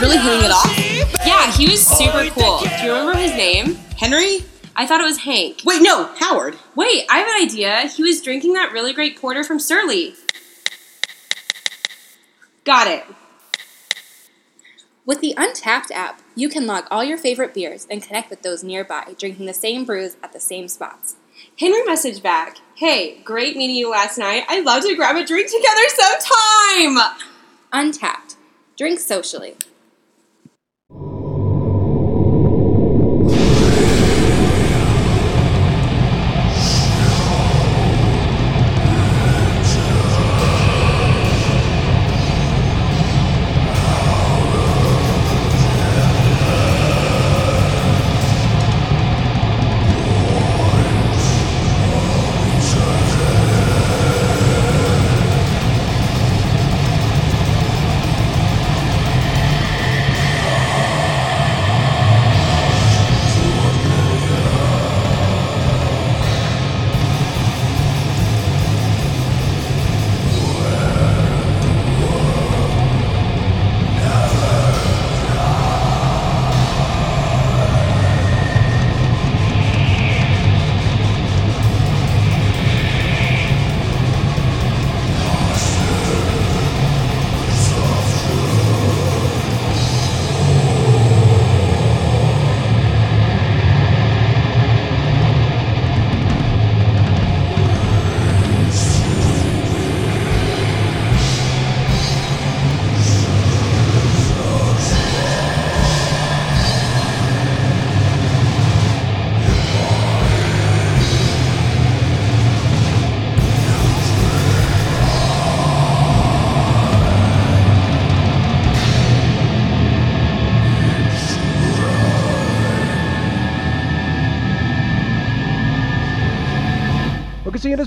really hitting it off? Yeah, he was super cool. Do you remember his name? Henry? I thought it was Hank. Wait, no, Howard. Wait, I have an idea. He was drinking that really great porter from Surly. Got it. With the Untapped app, you can log all your favorite beers and connect with those nearby, drinking the same brews at the same spots. Henry messaged back, Hey, great meeting you last night. I'd love to grab a drink together sometime. Untapped. Drink socially.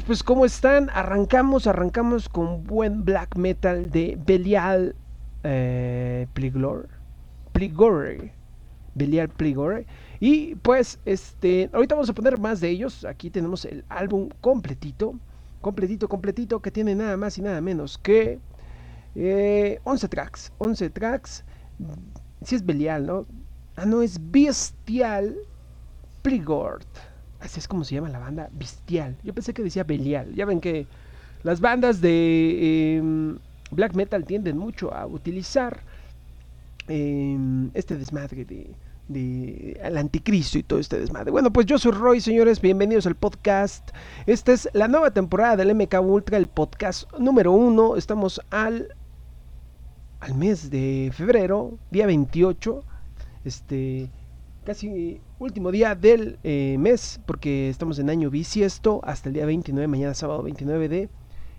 Pues ¿cómo están? Arrancamos, arrancamos con buen black metal de Belial eh, Pligor. Belial Pligore. Y pues, este, ahorita vamos a poner más de ellos. Aquí tenemos el álbum completito. Completito, completito, que tiene nada más y nada menos que eh, 11 tracks. 11 tracks. Si es Belial, ¿no? Ah, no, es Bestial Pligord. Así es como se llama la banda, Bestial. Yo pensé que decía Belial. Ya ven que las bandas de eh, black metal tienden mucho a utilizar eh, este desmadre de, de al anticristo y todo este desmadre. Bueno, pues yo soy Roy, señores, bienvenidos al podcast. Esta es la nueva temporada del MK Ultra, el podcast número uno. Estamos al al mes de febrero, día 28. Este casi último día del eh, mes, porque estamos en año bisiesto hasta el día 29, mañana sábado 29 de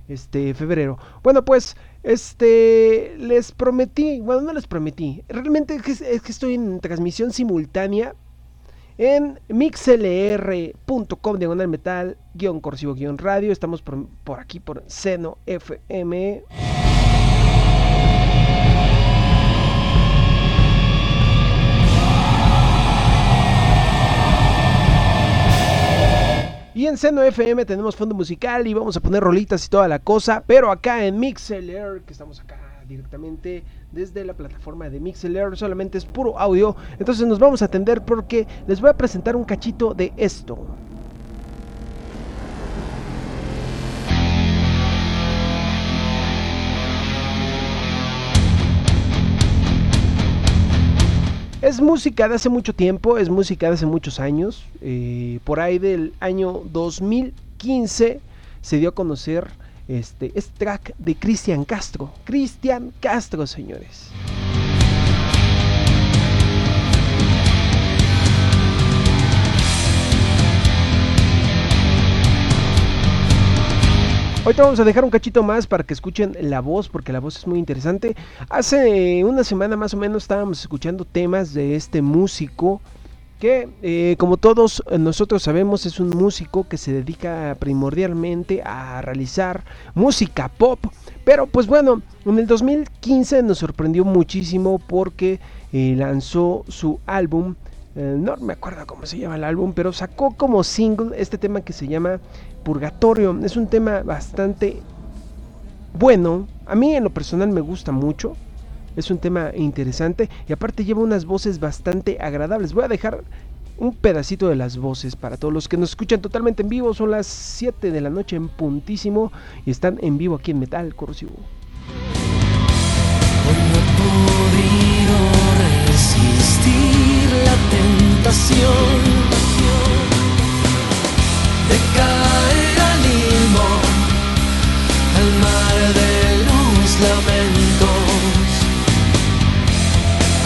este febrero. Bueno, pues este les prometí, bueno, no les prometí, realmente es que, es que estoy en transmisión simultánea en mixlr.com diagonal metal guion corsivo guion radio. Estamos por, por aquí por Seno FM. Y en Seno FM tenemos fondo musical y vamos a poner rolitas y toda la cosa. Pero acá en Mixlr, que estamos acá directamente desde la plataforma de Mixlr, solamente es puro audio. Entonces nos vamos a atender porque les voy a presentar un cachito de esto. Es música de hace mucho tiempo, es música de hace muchos años. Eh, por ahí del año 2015 se dio a conocer este, este track de Cristian Castro. Cristian Castro, señores. Ahorita vamos a dejar un cachito más para que escuchen la voz, porque la voz es muy interesante. Hace una semana más o menos estábamos escuchando temas de este músico que, eh, como todos nosotros sabemos, es un músico que se dedica primordialmente a realizar música pop. Pero pues bueno, en el 2015 nos sorprendió muchísimo porque eh, lanzó su álbum. Eh, no me acuerdo cómo se llama el álbum, pero sacó como single este tema que se llama Purgatorio. Es un tema bastante bueno. A mí en lo personal me gusta mucho. Es un tema interesante y aparte lleva unas voces bastante agradables. Voy a dejar un pedacito de las voces para todos los que nos escuchan totalmente en vivo. Son las 7 de la noche en puntísimo y están en vivo aquí en Metal Corrosivo. He podido resistir la tentación de caer al limbo, al mar de los lamentos.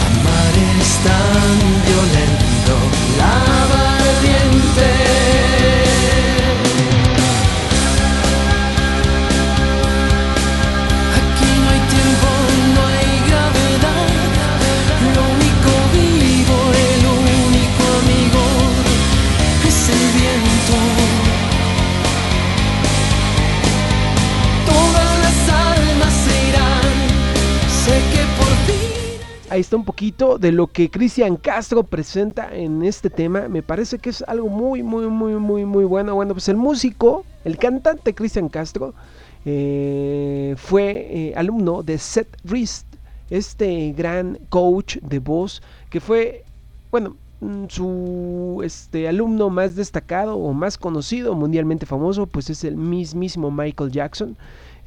Amar es tan violento, la Ahí está un poquito de lo que Cristian Castro presenta en este tema. Me parece que es algo muy, muy, muy, muy, muy bueno. Bueno, pues el músico, el cantante Cristian Castro, eh, fue eh, alumno de Seth Rist, este gran coach de voz que fue, bueno, mm, su este, alumno más destacado o más conocido, mundialmente famoso, pues es el mismísimo Michael Jackson.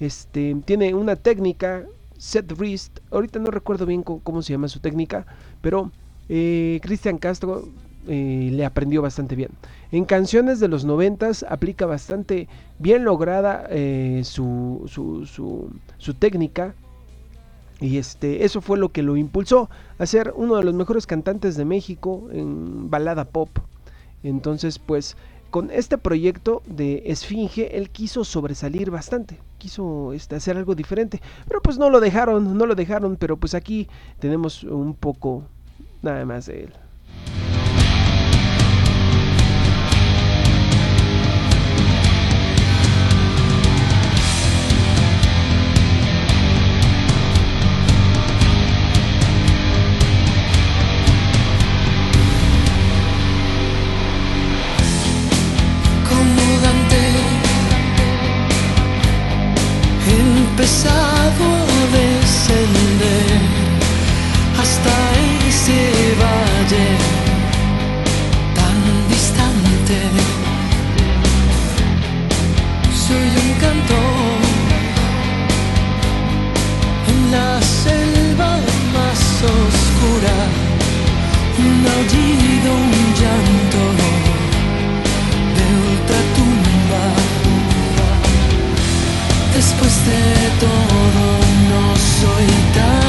Este, tiene una técnica, Seth Rist, ahorita no recuerdo bien cómo, se llama su técnica, pero eh, Cristian Castro eh, le aprendió bastante bien. En canciones de los noventas aplica bastante bien lograda eh, su, su, su- su técnica. Y este, eso fue lo que lo impulsó a ser uno de los mejores cantantes de México en balada pop. Entonces, pues, con este proyecto de Esfinge, él quiso sobresalir bastante, quiso este, hacer algo diferente, pero pues no lo dejaron, no lo dejaron, pero pues aquí tenemos un poco nada más de él. Soy un cantor en la selva más oscura un aullido, un llanto de ultratumba. Después de todo, no soy tan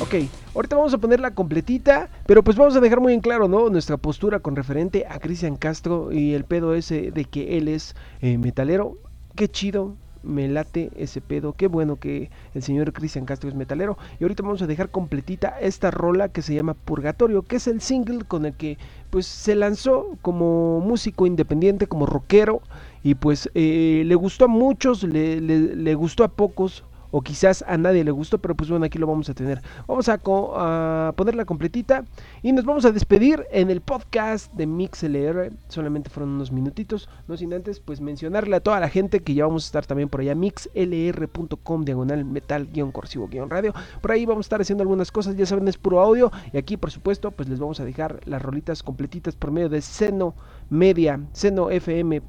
Ok, ahorita vamos a ponerla completita, pero pues vamos a dejar muy en claro, ¿no? Nuestra postura con referente a Cristian Castro y el pedo ese de que él es eh, metalero. Qué chido, me late ese pedo, qué bueno que el señor Cristian Castro es metalero. Y ahorita vamos a dejar completita esta rola que se llama Purgatorio, que es el single con el que pues se lanzó como músico independiente, como rockero, y pues eh, le gustó a muchos, le gustó a pocos, o quizás a nadie le gustó, pero pues bueno, aquí lo vamos a tener. Vamos a, ponerla completita y nos vamos a despedir en el podcast de MixLR. Solamente fueron unos minutitos, no sin antes pues mencionarle a toda la gente que ya vamos a estar también por allá, mixlr.com, diagonal metal, guion corsivo, guion radio. Por ahí vamos a estar haciendo algunas cosas, ya saben, es puro audio. Y aquí, por supuesto, pues les vamos a dejar las rolitas completitas por medio de Seno Media, senofm.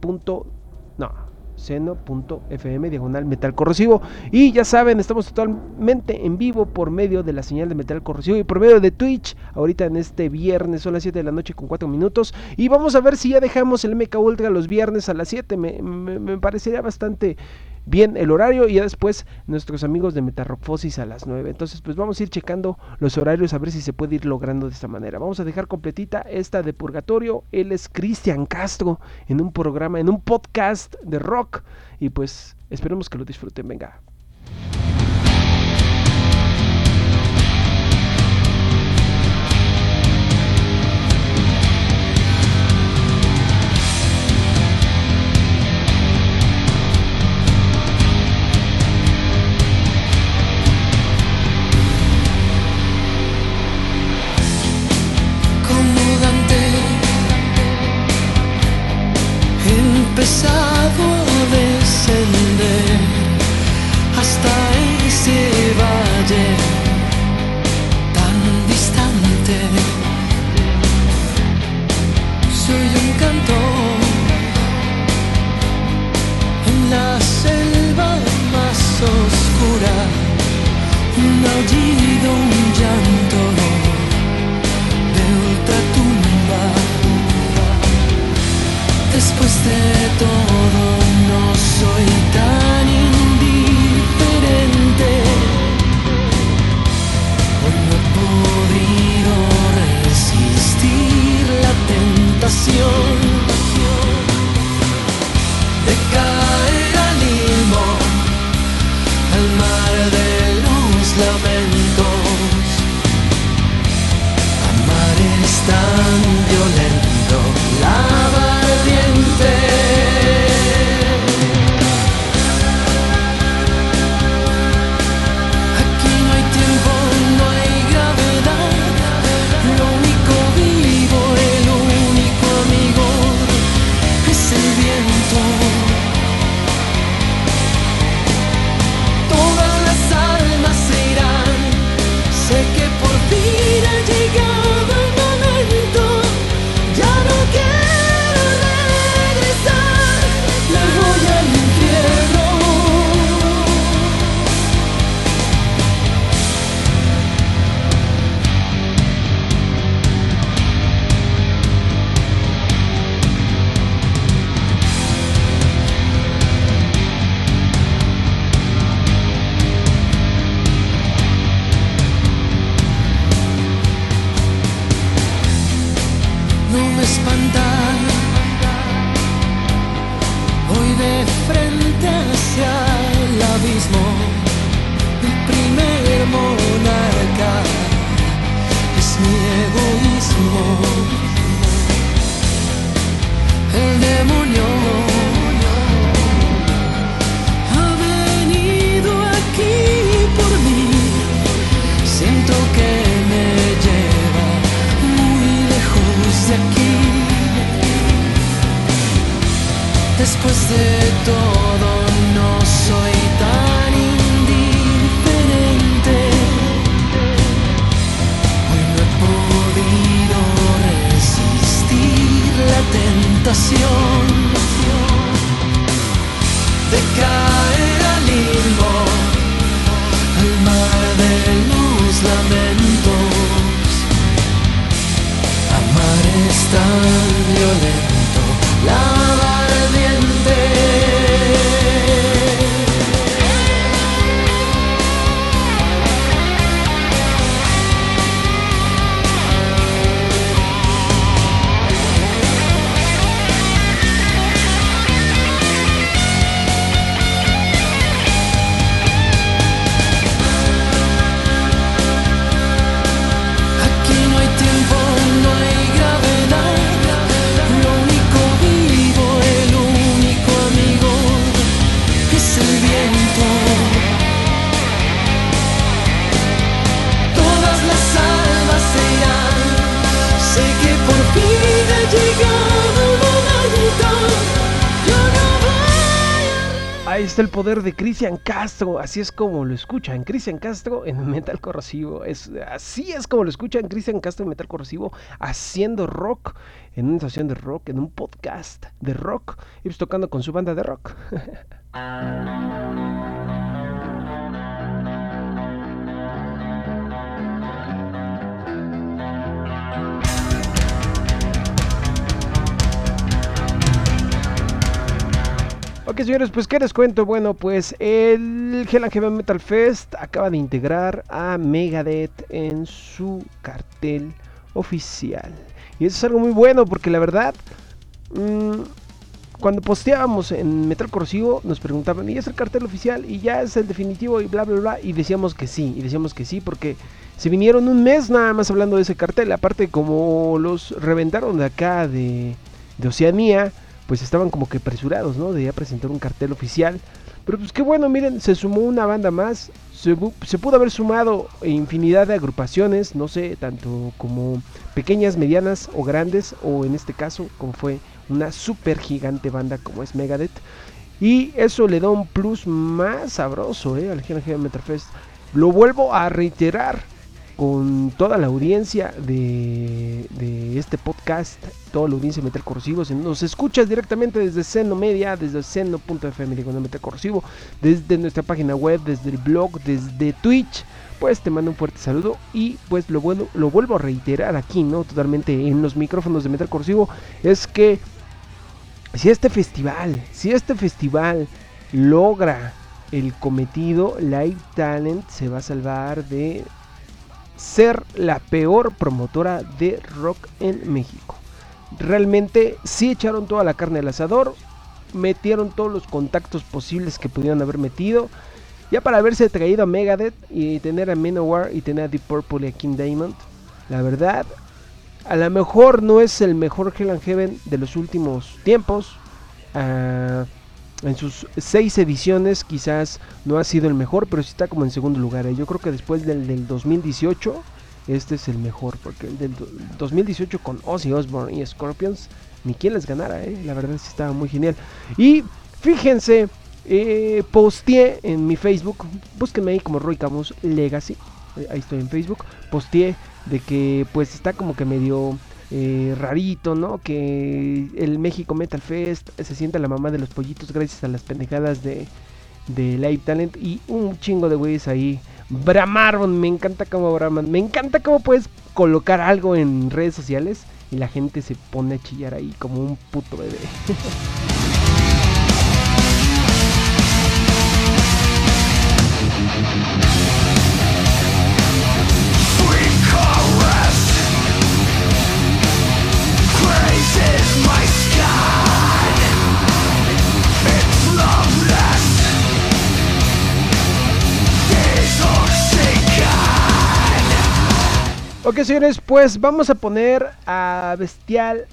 No, seno.fm diagonal metal corrosivo. Y ya saben estamos totalmente en vivo por medio de la señal de metal corrosivo y por medio de Twitch ahorita en este viernes son las 7 de la noche con 4 minutos. Y vamos a ver si ya dejamos el MK Ultra los viernes a las 7 me, me- me parecería bastante bien el horario y ya después nuestros amigos de Metarrofosis a las 9 entonces pues vamos a ir checando los horarios a ver si se puede ir logrando de esta manera. Vamos a dejar completita esta de Purgatorio. Él es Cristian Castro en un programa en un podcast de rock. Y pues esperemos que lo disfruten. Venga Ahí está el poder de Cristian Castro, así es como lo escuchan, Cristian Castro en Metal Corrosivo, es, así es como lo escuchan. Cristian Castro en Metal Corrosivo, haciendo rock, en una estación de rock, en un podcast de rock, y pues tocando con su banda de rock. Ok, señores, pues ¿qué les cuento? Bueno, pues el Hell and Heaven Metal Fest acaba de integrar a Megadeth en su cartel oficial. Y eso es algo muy bueno porque la verdad, mm, cuando posteábamos en Metal Corrosivo nos preguntaban, ¿y es el cartel oficial? ¿Y ya es el definitivo? Y bla, bla, bla. Y decíamos que sí, y decíamos que sí porque se vinieron un mes nada más hablando de ese cartel. Aparte, como los reventaron de acá de Oceanía pues estaban como que apresurados, ¿no? De ya presentar un cartel oficial. Pero pues qué bueno, miren, se sumó una banda más. Se, se pudo haber sumado infinidad de agrupaciones, no sé, tanto como pequeñas, medianas o grandes, o en este caso, como fue una super gigante banda como es Megadeth. Y eso le da un plus más sabroso ¿eh? al GNG Metal Fest. Lo vuelvo a reiterar con toda la audiencia de, este podcast, toda la audiencia de Metal Corrosivo. Si nos escuchas directamente desde Seno Media, desde seno.fm, diagonal Metal Corrosivo, desde nuestra página web, desde el blog, desde Twitch, pues te mando un fuerte saludo y pues lo, bueno, lo vuelvo a reiterar aquí, ¿no? Totalmente en los micrófonos de Metal Corrosivo, es que si este festival, si este festival logra el cometido, Live Talent se va a salvar de ser la peor promotora de rock en México. Realmente sí echaron toda la carne al asador, metieron todos los contactos posibles que pudieran haber metido Ya para haberse traído a Megadeth y tener a Manowar y tener a Deep Purple y a King Diamond, la verdad, a lo mejor no es el mejor Hell and Heaven de los últimos tiempos. Ah, en sus seis ediciones quizás no ha sido el mejor, pero sí está como en segundo lugar. ¿eh? Yo creo que después del, del 2018 este es el mejor, porque el del do- 2018 con Ozzy Osbourne y Scorpions, ni quien les ganara, ¿eh? la verdad sí estaba muy genial. Y fíjense, eh, posteé en mi Facebook, búsquenme ahí como Roy Camus Legacy, ahí estoy en Facebook, posteé de que pues está como que medio eh, rarito, ¿no? Que el México Metal Fest se sienta la mamá de los pollitos gracias a las pendejadas de, de Live Talent y un chingo de güeyes ahí bramaron, me encanta cómo braman, me encanta cómo puedes colocar algo en redes sociales y la gente se pone a chillar ahí como un puto bebé. Ok, señores, pues vamos a poner a Bestial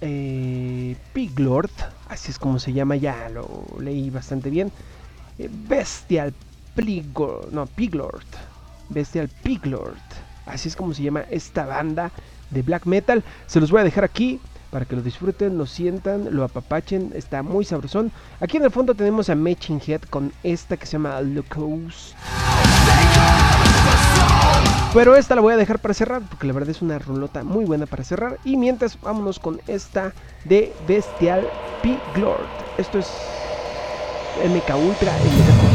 eh, Piglord. Así es como se llama, ya lo leí bastante bien. Eh, Bestial Piglord. No, Piglord. Bestial Piglord. Así es como se llama esta banda de black metal. Se los voy a dejar aquí para que lo disfruten, lo sientan, lo apapachen. Está muy sabrosón. Aquí en el fondo tenemos a Matching Head con esta que se llama Locos. Pero esta la voy a dejar para cerrar porque la verdad es una rolota muy buena para cerrar. Y mientras vámonos con esta de Bestial Piglord. Esto es MK Ultra en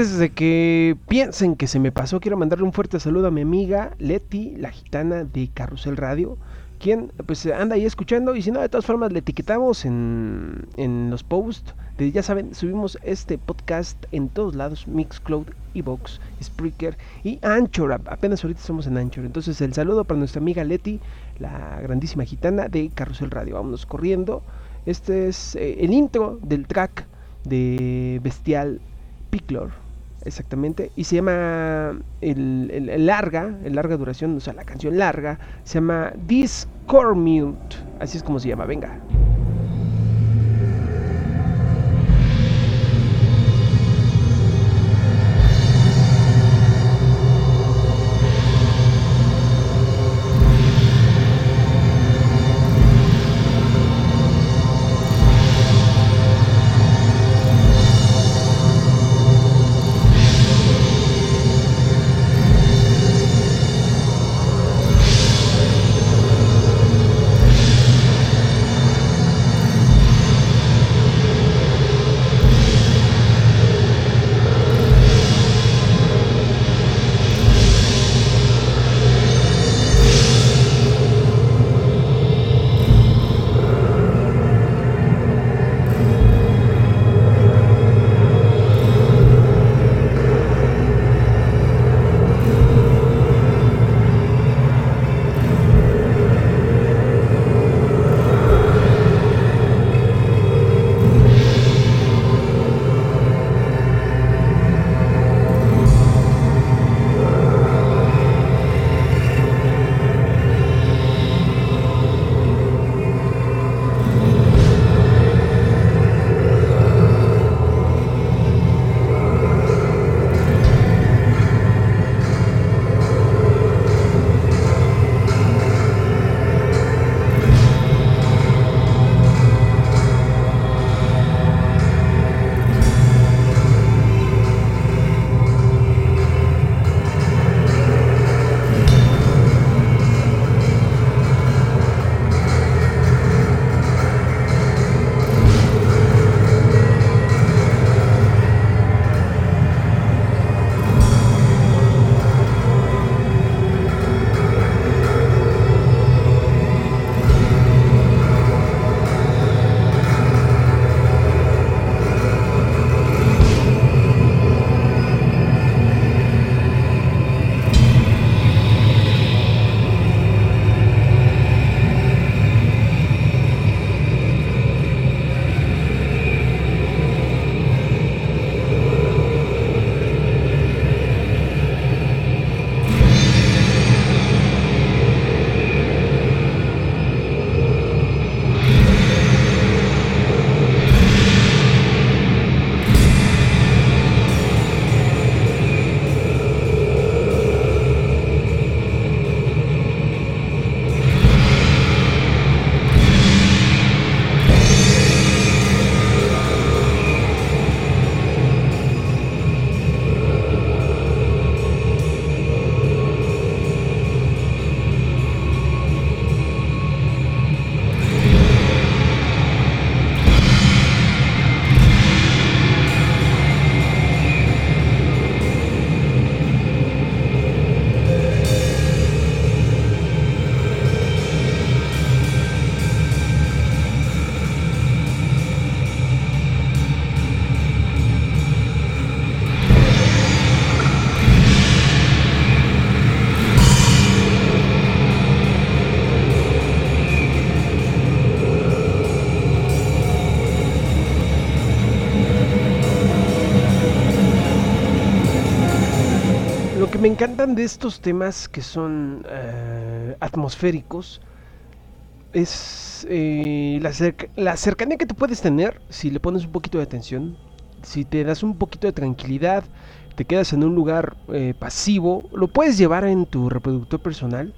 antes de que piensen que se me pasó, quiero mandarle un fuerte saludo a mi amiga Leti, la gitana de Carrusel Radio, quien pues anda ahí escuchando y si no, de todas formas le etiquetamos en, en los posts. Ya saben, subimos este podcast en todos lados, Mixcloud, Evox, Spreaker y Anchor. Apenas ahorita estamos en Anchor. Entonces el saludo para nuestra amiga Leti, la grandísima gitana de Carrusel Radio. Vámonos corriendo. Este es eh, el intro del track de Bestial Picklor, exactamente, y se llama el, el- larga, el larga duración, o sea, la canción larga, se llama Discormute, así es como se llama, venga. Me encantan de estos temas que son eh, atmosféricos. Es eh, la, cerca- la cercanía que te puedes tener si le pones un poquito de atención, si te das un poquito de tranquilidad, te quedas en un lugar eh, pasivo, lo puedes llevar en tu reproductor personal,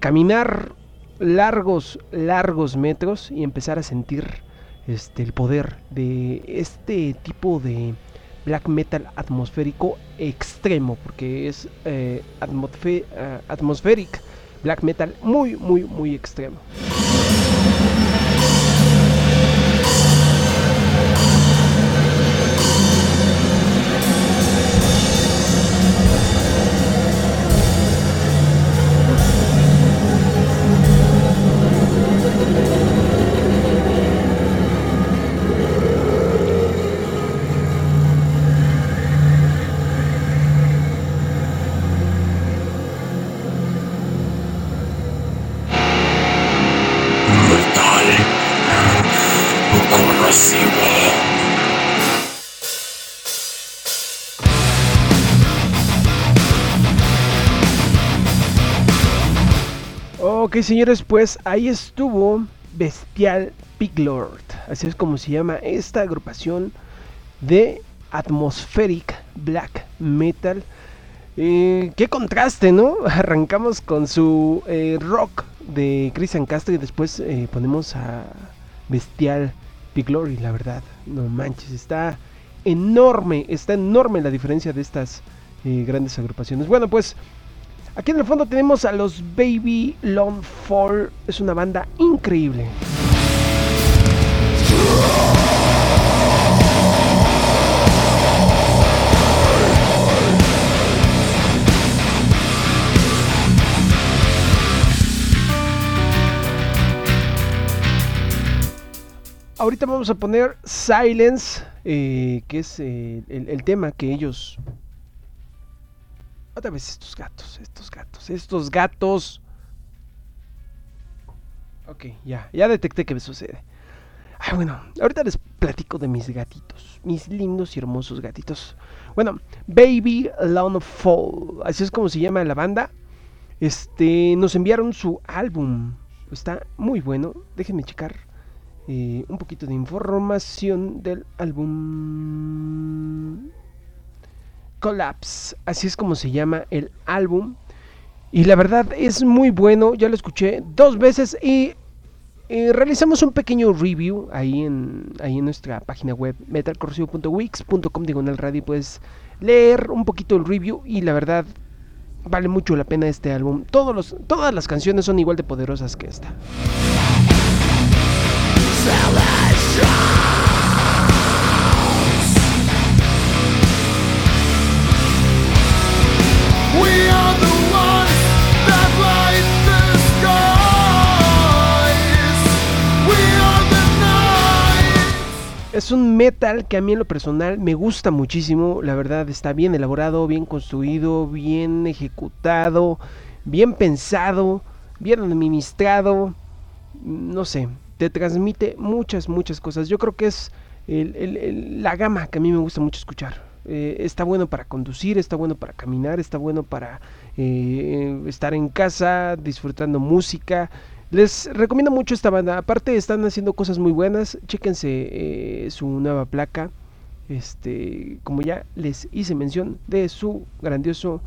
caminar largos, largos metros y empezar a sentir este, el poder de este tipo de black metal atmosférico extremo, porque es eh, eh, atmospheric black metal muy, muy, muy extremo. Señores, pues ahí estuvo Bestial Pig Lord. Así es como se llama esta agrupación de Atmospheric Black Metal. Eh, qué contraste, ¿no? Arrancamos con su eh, rock de Christian Castro y después eh, ponemos a Bestial Lord. Y la verdad, no manches, está enorme, está enorme la diferencia de estas eh, grandes agrupaciones. Bueno, pues Aquí en el fondo tenemos a los Baby Long Fall. Es una banda increíble. Ahorita vamos a poner Silence, eh, que es eh, el, el tema que ellos otra vez estos gatos, estos gatos, estos gatos. Ok, ya, ya detecté que me sucede. Ah, bueno, ahorita les platico de mis gatitos, mis lindos y hermosos gatitos. Bueno, Baby Fall, así es como se llama la banda. Este, nos enviaron su álbum, está muy bueno. Déjenme checar eh, un poquito de información del álbum. Collapse, así es como se llama el álbum. Y la verdad es muy bueno, ya lo escuché dos veces y realizamos un pequeño review ahí en, ahí en nuestra página web metalcorrosivo.wix.com diagonal radio. Puedes leer un poquito el review y la verdad vale mucho la pena este álbum. Todos los, todas las canciones son igual de poderosas que esta. Es un metal que a mí en lo personal me gusta muchísimo. La verdad está bien elaborado, bien construido, bien ejecutado, bien pensado, bien administrado. No sé, te transmite muchas, muchas cosas. Yo creo que es el- la gama que a mí me gusta mucho escuchar. Eh, está bueno para conducir, está bueno para caminar, está bueno para eh, estar en casa disfrutando música. Les recomiendo mucho esta banda. Aparte están haciendo cosas muy buenas. Chéquense eh, su nueva placa. Este, como ya les hice mención de su grandioso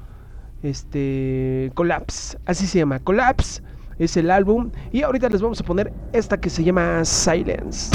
este Collapse. Así se llama. Collapse es el álbum y ahorita les vamos a poner esta que se llama Silence.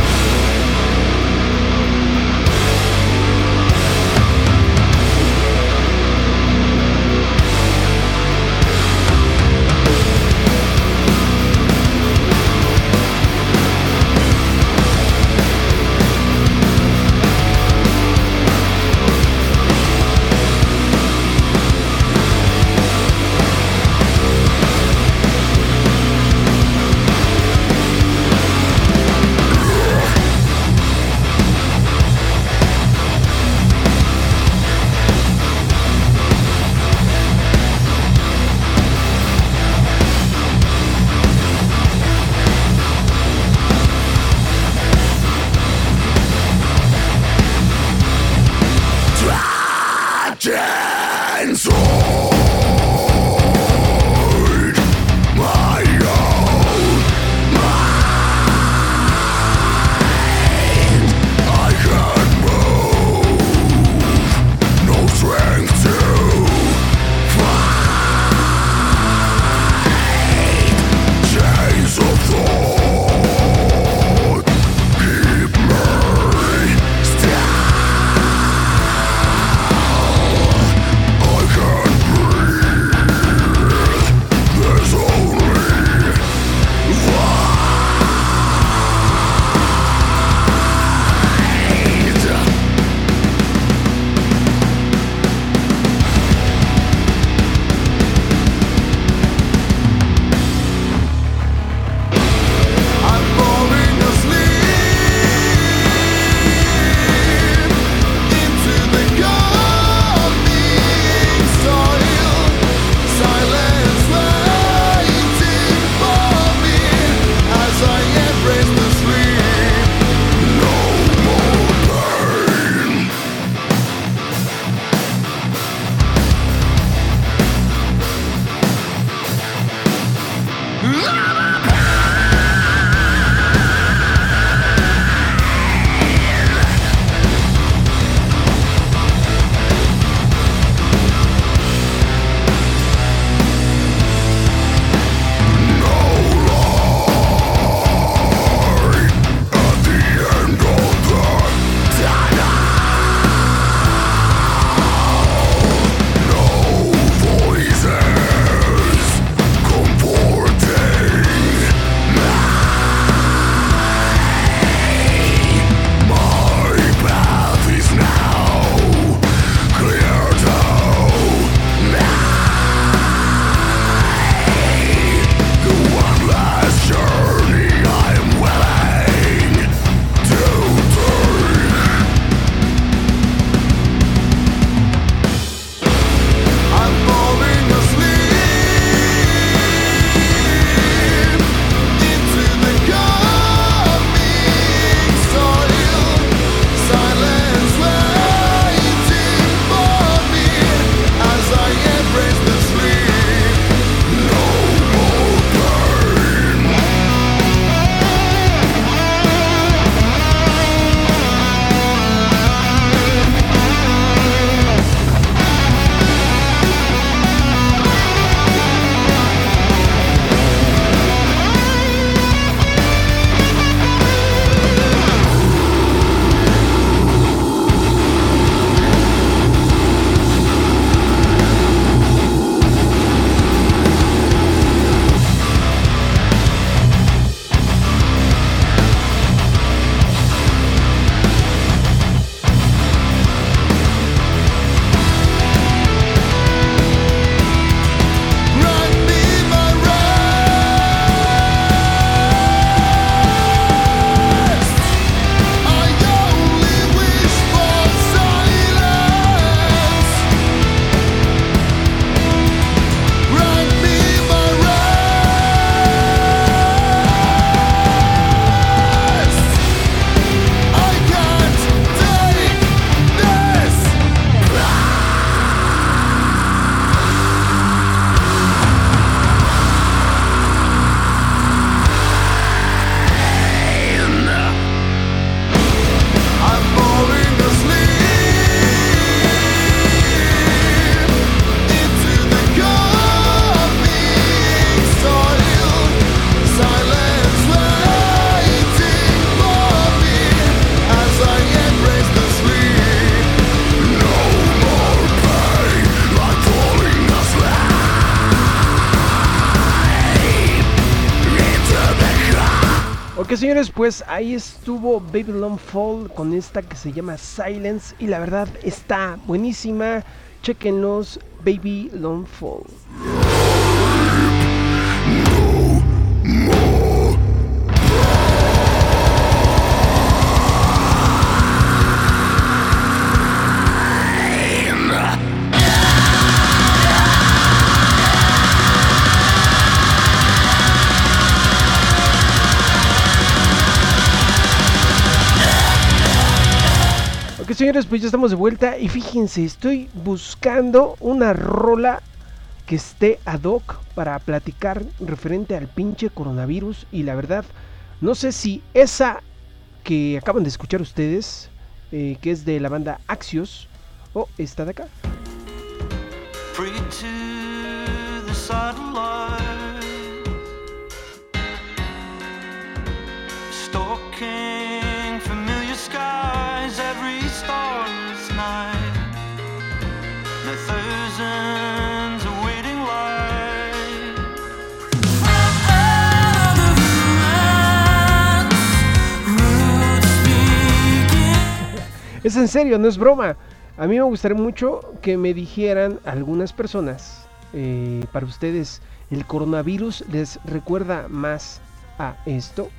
Señores, pues ahí estuvo Baby Long Fall con esta que se llama Silence. Y la verdad está buenísima. Chequenlos, Baby Long Fall. Señores, pues ya estamos de vuelta. Y fíjense, estoy buscando una rola que esté ad hoc para platicar referente al pinche coronavirus. Y la verdad, no sé si esa que acaban de escuchar ustedes, eh, que es de la banda Axios, o esta de acá. Es en serio, no es broma. A mí me gustaría mucho que me dijeran algunas personas, eh, para ustedes, ¿el coronavirus les recuerda más a esto?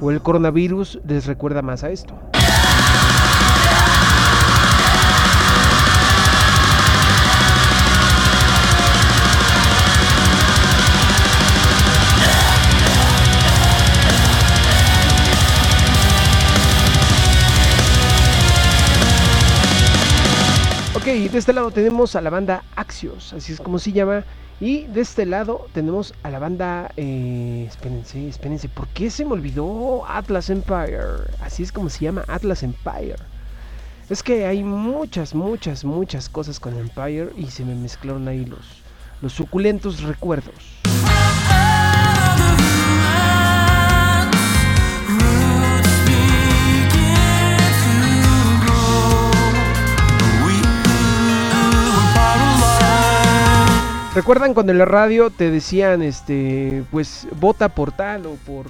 ¿O el coronavirus les recuerda más a esto? De este lado tenemos a la banda Axios, así es como se llama. Y de este lado tenemos a la banda. Eh, espérense, espérense, ¿por qué se me olvidó Atlas Empire? Así es como se llama Atlas Empire. Es que hay muchas, muchas, muchas cosas con Empire y se me mezclaron ahí los, los suculentos recuerdos. ¿Recuerdan cuando en la radio te decían, este, pues vota por tal o por,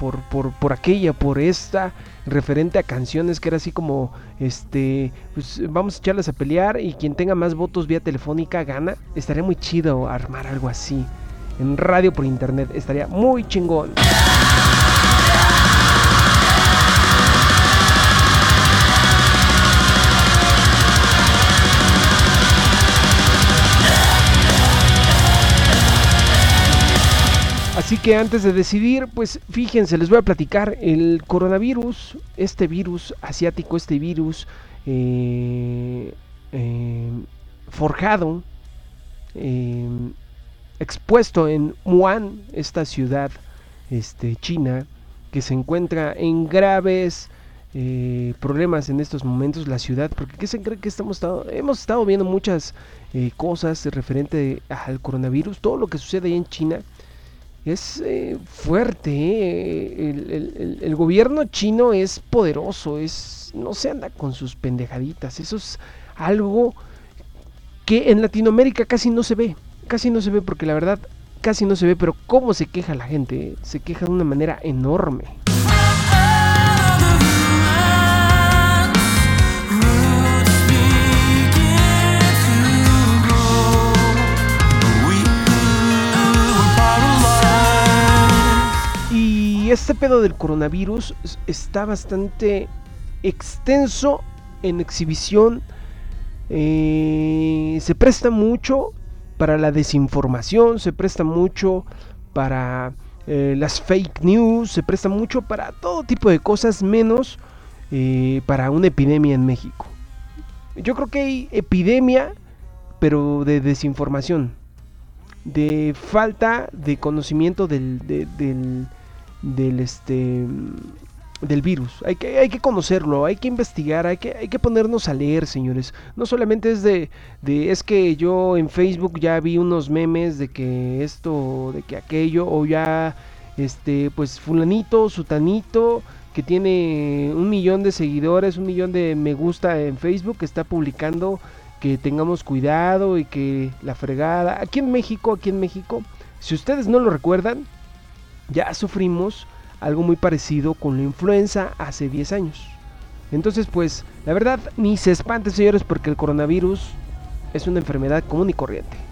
por, por, por aquella, por esta, referente a canciones que era así como, este, pues vamos a echarlas a pelear y quien tenga más votos vía telefónica gana? Estaría muy chido armar algo así. En radio por internet estaría muy chingón. Así que antes de decidir, pues fíjense, les voy a platicar el coronavirus, este virus asiático, este virus eh, eh, forjado, eh, expuesto en Wuhan, esta ciudad este, china, que se encuentra en graves eh, problemas en estos momentos la ciudad, porque ¿qué se cree que estamos estado- hemos estado viendo muchas eh, cosas referente al coronavirus, todo lo que sucede ahí en China es eh, fuerte. eh, El, el- gobierno chino es poderoso, es no se anda con sus pendejaditas. Eso es algo que en Latinoamérica casi no se ve, casi no se ve porque la verdad casi no se ve, pero cómo se queja la gente, eh, se queja de una manera enorme. Este pedo del coronavirus es- está bastante extenso en exhibición. eh, se presta mucho para la desinformación, se presta mucho para eh, las fake news, se presta mucho para todo tipo de cosas menos eh, para una epidemia en México. Yo creo que hay epidemia, pero de desinformación, de falta de conocimiento del, de- del, del este del virus. Hay que, hay que conocerlo, hay que investigar, hay que, hay que ponernos a leer, señores. No solamente es de, de es que yo en Facebook ya vi unos memes de que esto, de que aquello, o ya este, pues fulanito, sutanito, que tiene un millón de seguidores, un millón de me gusta en Facebook, está publicando que tengamos cuidado y que la fregada. Aquí en México, aquí en México, si ustedes no lo recuerdan, ya sufrimos algo muy parecido con la influenza hace 10 años. Entonces, pues, la verdad, ni se espanten, señores, porque el coronavirus es una enfermedad común y corriente.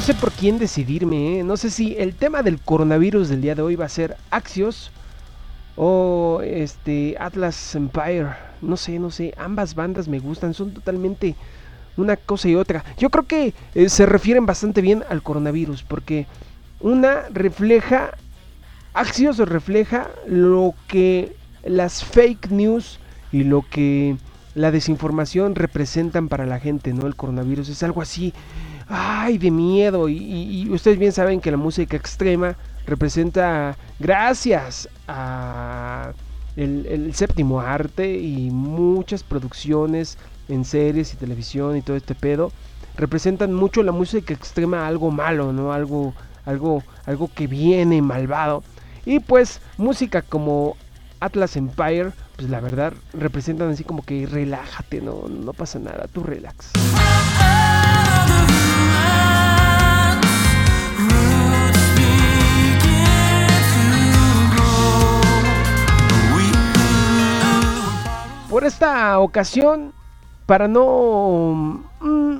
No sé por quién decidirme, ¿eh? no sé si el tema del coronavirus del día de hoy va a ser Axios o este Atlas Empire. No sé, no sé, ambas bandas me gustan, son totalmente una cosa y otra. Yo creo que eh, se refieren bastante bien al coronavirus porque una refleja Axios refleja lo que las fake news y lo que la desinformación representan para la gente, ¿no? El coronavirus es algo así ay, de miedo. Y, ustedes bien saben que la música extrema representa, gracias a el, el séptimo arte y muchas producciones en series y televisión y todo este pedo, representan mucho la música extrema algo malo, ¿no? Algo, algo, algo que viene malvado. Y pues música como Atlas Empire, pues la verdad representan así como que relájate, no, no pasa nada, tú relax. Por esta ocasión, para no mm,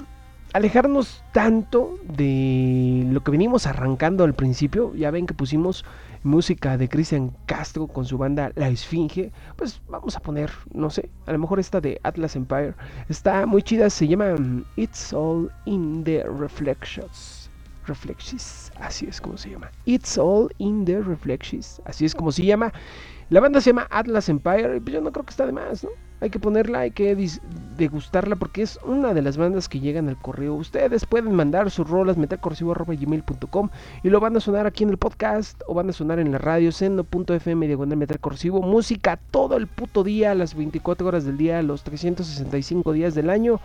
alejarnos tanto de lo que venimos arrancando al principio, ya ven que pusimos música de Cristian Castro con su banda La Esfinge, pues vamos a poner, no sé, a lo mejor esta de Atlas Empire, está muy chida, se llama mm, It's All in the Reflections. Reflections, así es como se llama. It's All in the Reflections, así es como se llama. La banda se llama Atlas Empire y pues yo no creo que está de más, ¿no? Hay que ponerla, hay que degustarla porque es una de las bandas que llegan al correo. Ustedes pueden mandar sus rolas metalcorsivo.gmail.com y lo van a sonar aquí en el podcast o van a sonar en la radio seno.fm diagonal metalcorsivo. Música todo el puto día, las 24 horas del día, los 365 días del año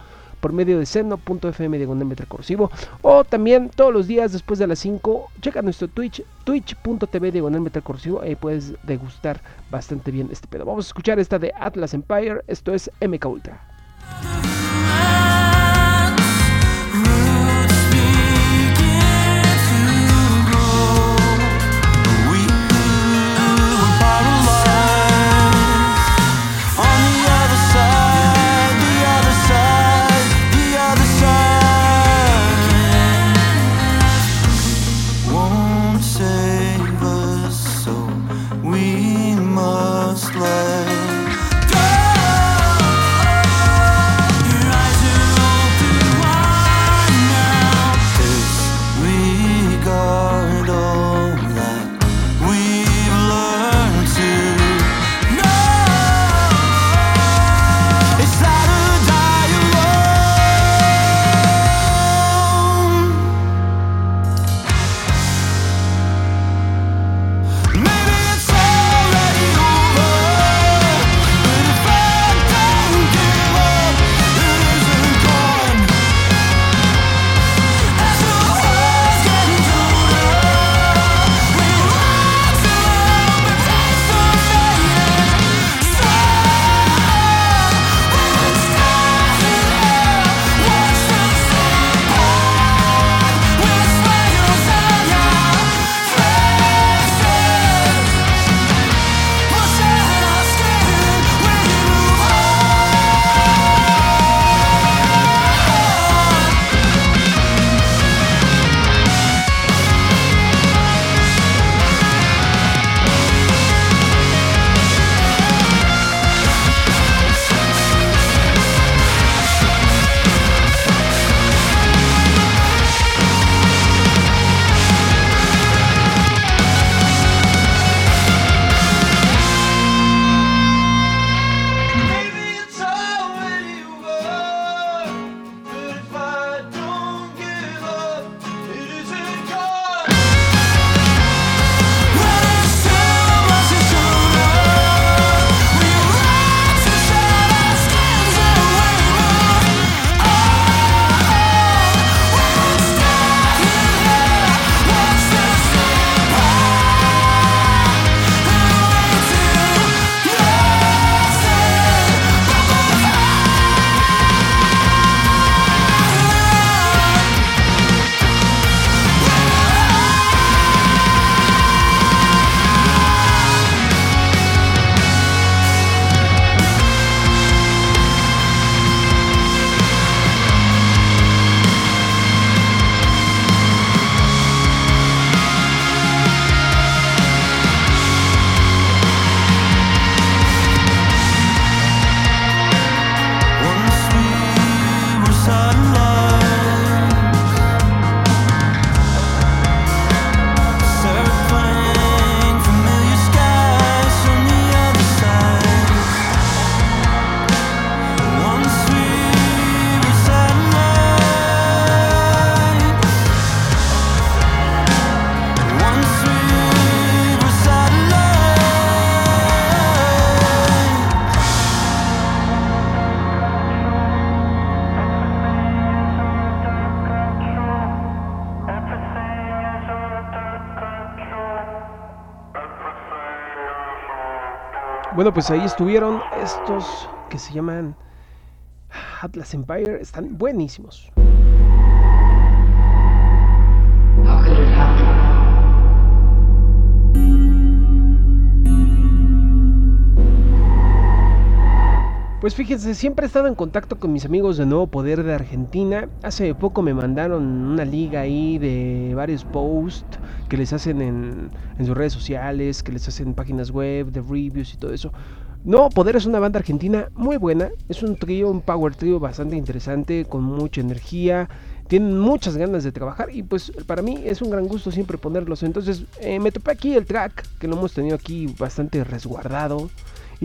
por medio de seno.fm diagonal metalcorsivo o también todos los días después de las 5 checa nuestro Twitch twitch.tv diagonal metalcorsivo ahí puedes degustar bastante bien este pedo. Vamos a escuchar esta de Atlas Empire esto es MK Ultra Bueno, pues ahí estuvieron estos que se llaman Atlas Empire. Están buenísimos. Pues fíjense, siempre he estado en contacto con mis amigos de Nuevo Poder de Argentina. Hace poco me mandaron una liga ahí de varios posts que les hacen en, sus redes sociales, que les hacen páginas web, de reviews y todo eso. No, Poder es una banda argentina muy buena. Es un trío, un power trío bastante interesante, con mucha energía. Tienen muchas ganas de trabajar y pues para mí es un gran gusto siempre ponerlos. Entonces eh, me topé aquí el track, que lo hemos tenido aquí bastante resguardado.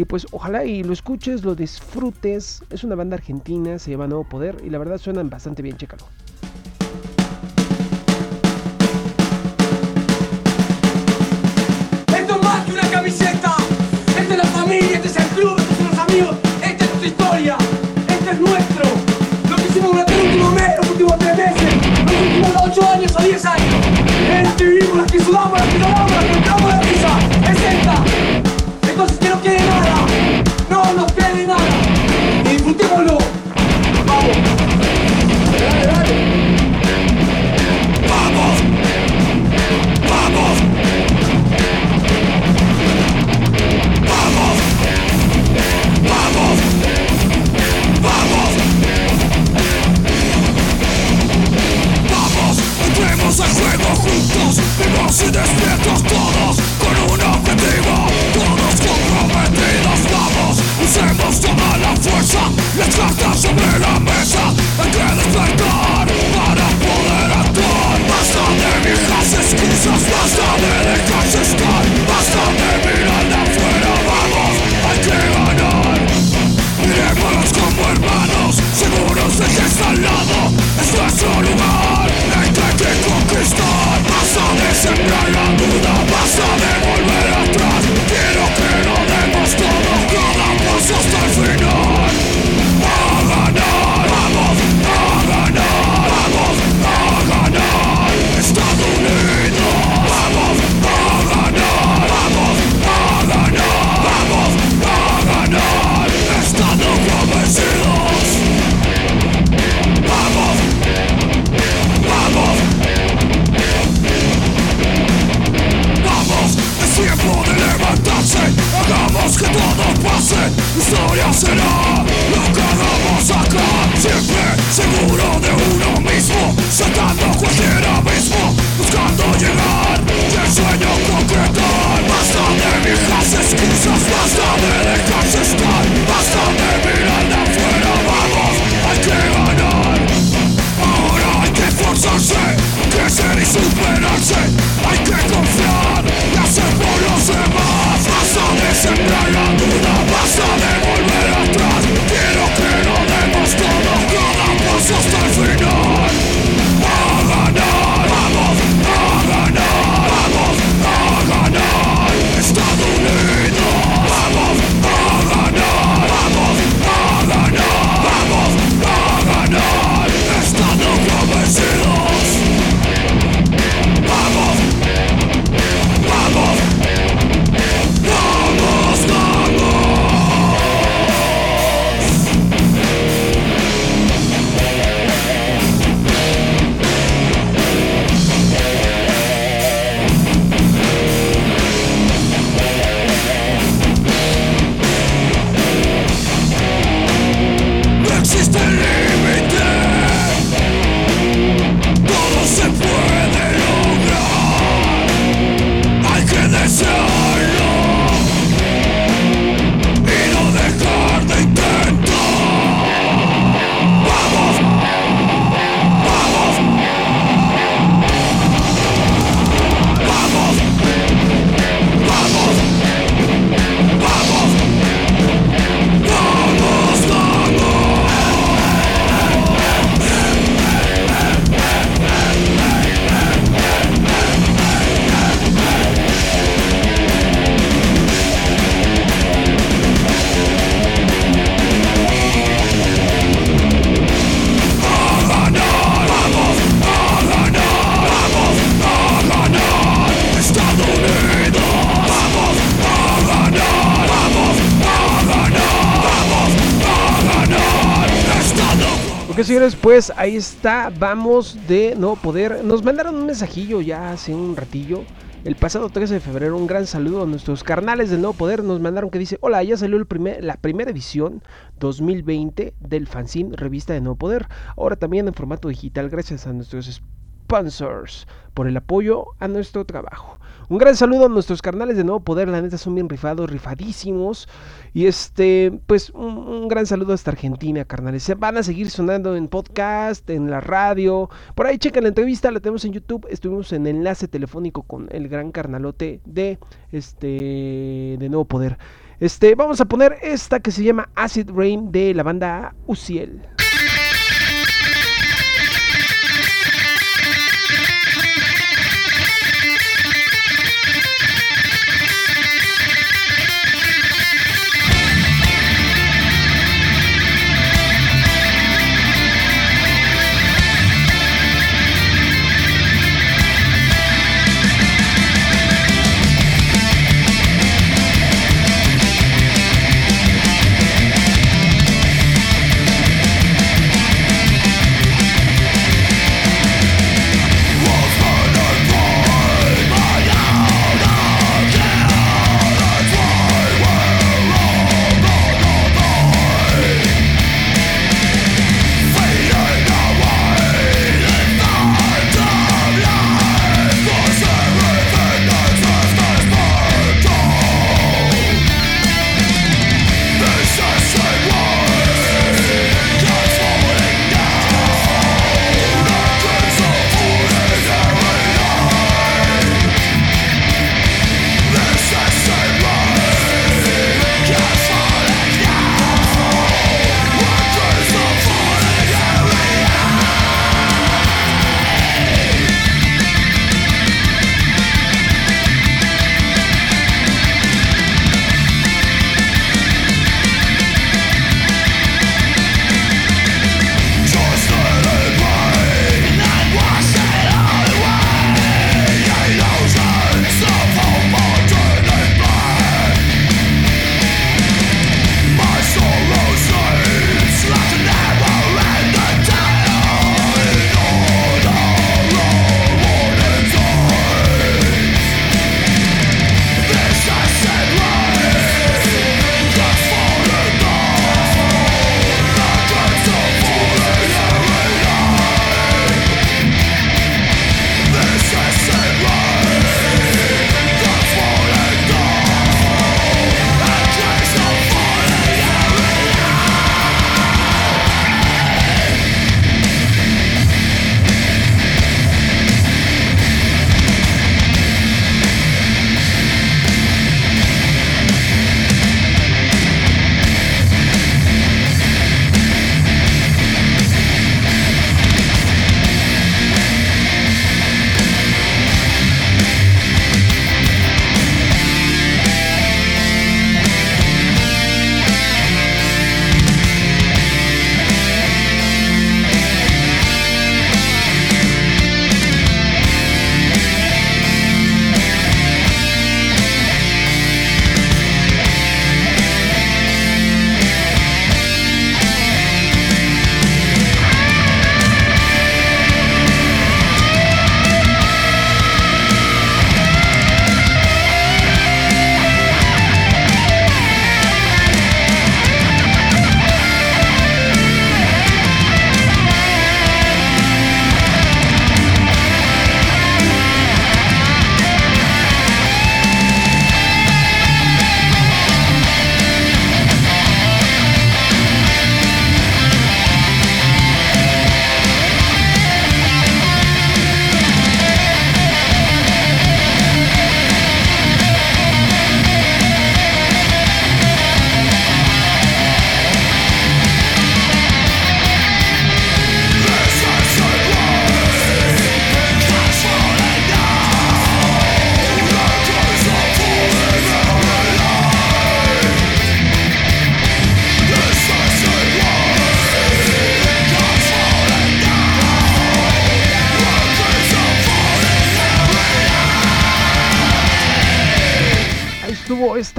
Y pues ojalá y lo escuches, lo disfrutes. Es una banda argentina, se llama Nuevo Poder y la verdad suenan bastante bien, chécalo. Celi sus menaces hay que confiar pues ahí está. Vamos de no poder. Nos mandaron un mensajillo ya hace un ratillo. El pasado 13 de febrero, un gran saludo a nuestros carnales del Nuevo Poder. Nos mandaron que dice: Hola, ya salió el primer, la primera edición 2020 del fanzine Revista de Nuevo Poder. Ahora también en formato digital, gracias a nuestros sponsors por el apoyo a nuestro trabajo. Un gran saludo a nuestros carnales de Nuevo Poder, la neta son bien rifados, rifadísimos. Y este, pues un, gran saludo hasta Argentina, carnales. Se van a seguir sonando en podcast, en la radio. Por ahí chequen la entrevista, la tenemos en YouTube. Estuvimos en enlace telefónico con el gran carnalote de este de Nuevo Poder. Este, vamos a poner esta que se llama Acid Rain de la banda Uciel.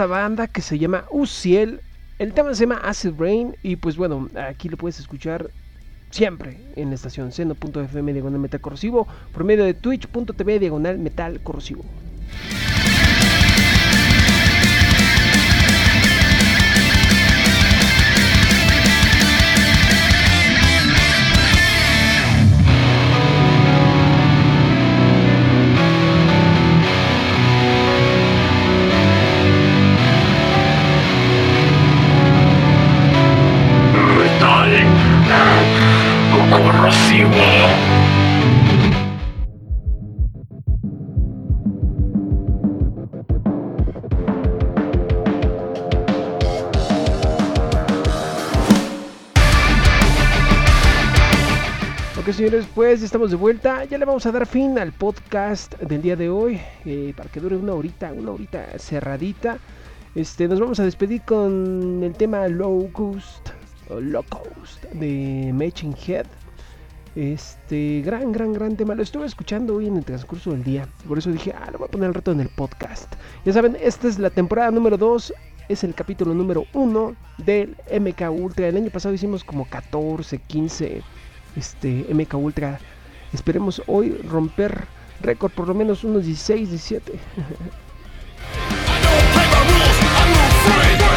Esta banda que se llama Uciel. El tema se llama Acid Rain y pues bueno, aquí lo puedes escuchar siempre en la estación seno.fm diagonal metal corrosivo, por medio de twitch.tv diagonal metal corrosivo. Pues estamos de vuelta. Ya le vamos a dar fin al podcast del día de hoy. eh, para que dure una horita, una horita cerradita. Este, nos vamos a despedir con el tema Low Cost Low Cost de Matching Head. Este, gran, gran, gran tema. Lo estuve escuchando hoy en el transcurso del día. Por eso dije, ah, lo voy a poner al rato en el podcast. Ya saben, esta es la temporada número 2. Es el capítulo número 1 del MK Ultra. El año pasado hicimos como 14, 15 este MK Ultra. Esperemos hoy romper récord por lo menos unos 16, 17.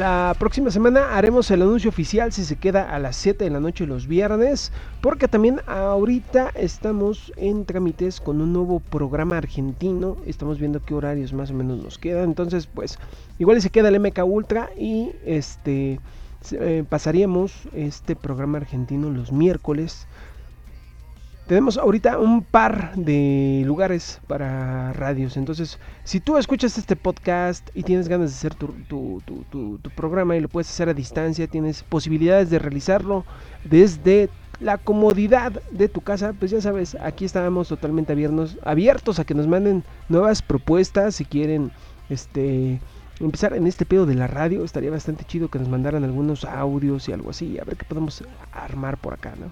La próxima semana haremos el anuncio oficial si se queda a las 7 de la noche los viernes, porque también ahorita estamos en trámites con un nuevo programa argentino, estamos viendo qué horarios más o menos nos quedan, entonces pues igual se queda el MK Ultra y este eh, pasaríamos este programa argentino los miércoles. Tenemos ahorita un par de lugares para radios. Entonces, si tú escuchas este podcast y tienes ganas de hacer tu, tu- tu- tu- programa y lo puedes hacer a distancia, tienes posibilidades de realizarlo desde la comodidad de tu casa, pues ya sabes, aquí estamos totalmente abiertos, abiertos a que nos manden nuevas propuestas si quieren este empezar en este pedo de la radio, estaría bastante chido que nos mandaran algunos audios y algo así, a ver qué podemos armar por acá, ¿no?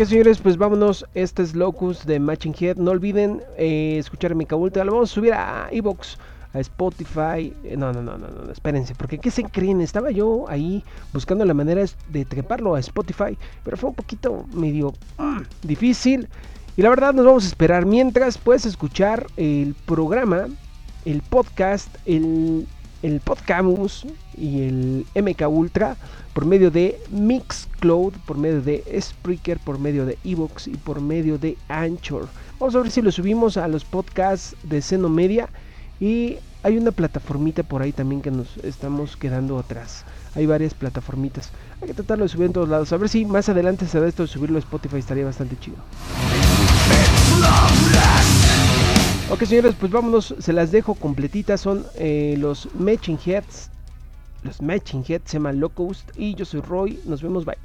Ok señores, pues vámonos, este es Locus de Matching Head, no olviden eh, escuchar mi cabulta, vamos a subir a Evox, a Spotify, eh, no, no, no, no, no, espérense, porque ¿qué se creen? Estaba yo ahí buscando la manera de treparlo a Spotify, pero fue un poquito medio mm, difícil, y la verdad nos vamos a esperar, mientras puedes escuchar el programa, el podcast, el, el Podcamus y el MK Ultra por medio de Mixcloud, por medio de Spreaker, por medio de Evox y por medio de Anchor. Vamos a ver si lo subimos a los podcasts de Seno Media y hay una plataformita por ahí también que nos estamos quedando atrás. Hay varias plataformitas. Hay que tratarlo de subir en todos lados. A ver si más adelante se da esto de subirlo a Spotify estaría bastante chido. Ok señores, pues vámonos, se las dejo completitas, son eh, los Matching Heads, los Matching Heads, se llama Locust y yo soy Roy, nos vemos, bye.